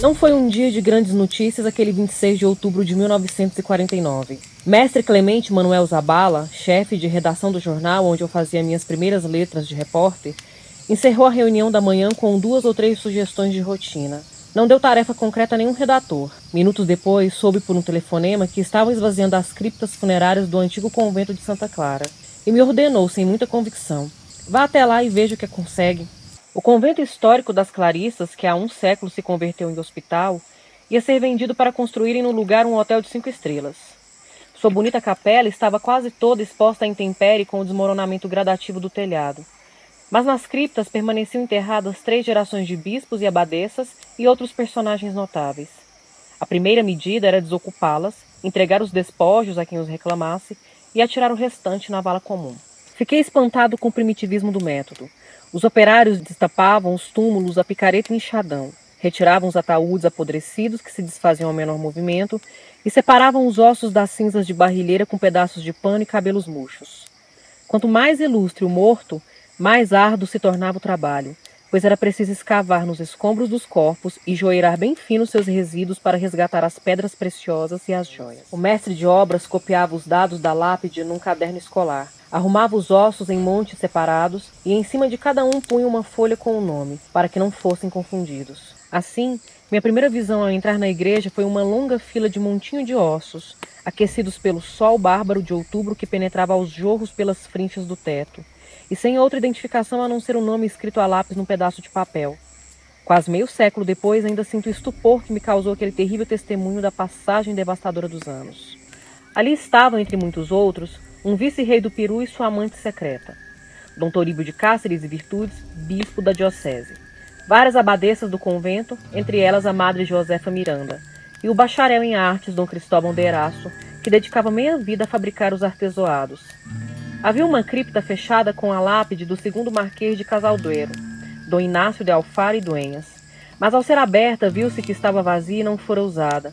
Não foi um dia de grandes notícias aquele 26 de outubro de 1949. Mestre Clemente Manuel Zabala, chefe de redação do jornal onde eu fazia minhas primeiras letras de repórter, encerrou a reunião da manhã com duas ou três sugestões de rotina. Não deu tarefa concreta a nenhum redator. Minutos depois, soube por um telefonema que estavam esvaziando as criptas funerárias do antigo convento de Santa Clara e me ordenou, sem muita convicção: vá até lá e veja o que consegue. O convento histórico das Clarissas, que há um século se converteu em hospital, ia ser vendido para construírem no lugar um hotel de cinco estrelas. Sua bonita capela estava quase toda exposta à intempérie com o desmoronamento gradativo do telhado. Mas nas criptas permaneciam enterradas três gerações de bispos e abadesas e outros personagens notáveis. A primeira medida era desocupá-las, entregar os despojos a quem os reclamasse e atirar o restante na vala comum. Fiquei espantado com o primitivismo do método. Os operários destapavam os túmulos a picareta e enxadão, retiravam os ataúdes apodrecidos que se desfaziam ao menor movimento e separavam os ossos das cinzas de barrilheira com pedaços de pano e cabelos murchos. Quanto mais ilustre o morto, mais árduo se tornava o trabalho, pois era preciso escavar nos escombros dos corpos e joeirar bem fino seus resíduos para resgatar as pedras preciosas e as joias. O mestre de obras copiava os dados da lápide num caderno escolar, Arrumava os ossos em montes separados e em cima de cada um punha uma folha com o nome, para que não fossem confundidos. Assim, minha primeira visão ao entrar na igreja foi uma longa fila de montinho de ossos, aquecidos pelo sol bárbaro de outubro que penetrava aos jorros pelas frinchas do teto, e sem outra identificação a não ser o um nome escrito a lápis num pedaço de papel. Quase meio século depois, ainda sinto o estupor que me causou aquele terrível testemunho da passagem devastadora dos anos. Ali estavam, entre muitos outros, um vice-rei do Peru e sua amante secreta, Dom Toribio de Cáceres e Virtudes, bispo da diocese, várias abadesas do convento, entre elas a Madre Josefa Miranda, e o bacharel em artes Dom Cristóvão de Eraço, que dedicava meia vida a fabricar os artesoados. Havia uma cripta fechada com a lápide do segundo marquês de Casalduero, Dom Inácio de Alfaro e Duenhas, mas ao ser aberta viu-se que estava vazia e não fora usada.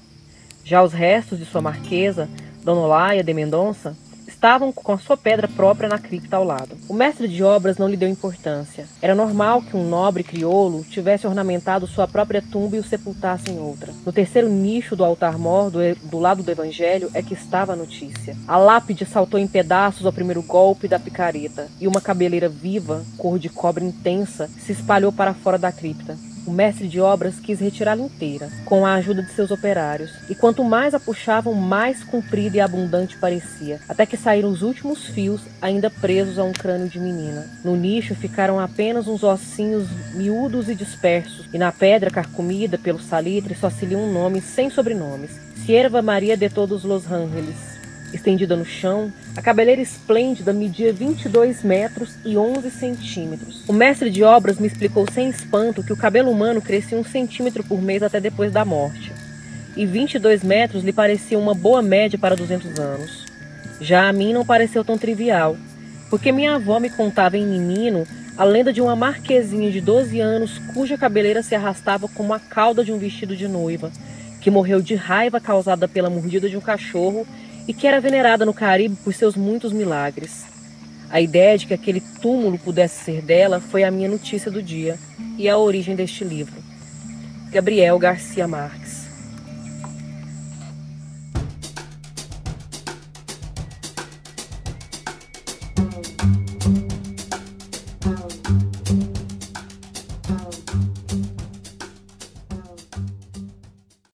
Já os restos de sua marquesa, Dona Olaia de Mendonça, estavam com a sua pedra própria na cripta ao lado. O mestre de obras não lhe deu importância. Era normal que um nobre crioulo tivesse ornamentado sua própria tumba e o sepultasse em outra. No terceiro nicho do altar-mor, do, do lado do evangelho, é que estava a notícia. A lápide saltou em pedaços ao primeiro golpe da picareta, e uma cabeleira viva, cor de cobre intensa, se espalhou para fora da cripta. O mestre de obras quis retirá-la inteira, com a ajuda de seus operários, e quanto mais a puxavam, mais comprida e abundante parecia, até que saíram os últimos fios, ainda presos a um crânio de menina. No nicho ficaram apenas uns ossinhos miúdos e dispersos, e na pedra carcomida pelo salitre só se lia um nome sem sobrenomes: Sierva Maria de Todos los Ángeles. Estendida no chão, a cabeleira esplêndida media 22 metros e 11 centímetros. O mestre de obras me explicou sem espanto que o cabelo humano crescia um centímetro por mês até depois da morte. E 22 metros lhe parecia uma boa média para 200 anos. Já a mim não pareceu tão trivial, porque minha avó me contava em menino a lenda de uma marquesinha de 12 anos cuja cabeleira se arrastava como a cauda de um vestido de noiva, que morreu de raiva causada pela mordida de um cachorro e que era venerada no Caribe por seus muitos milagres. A ideia de que aquele túmulo pudesse ser dela foi a minha notícia do dia e a origem deste livro. Gabriel Garcia Marques.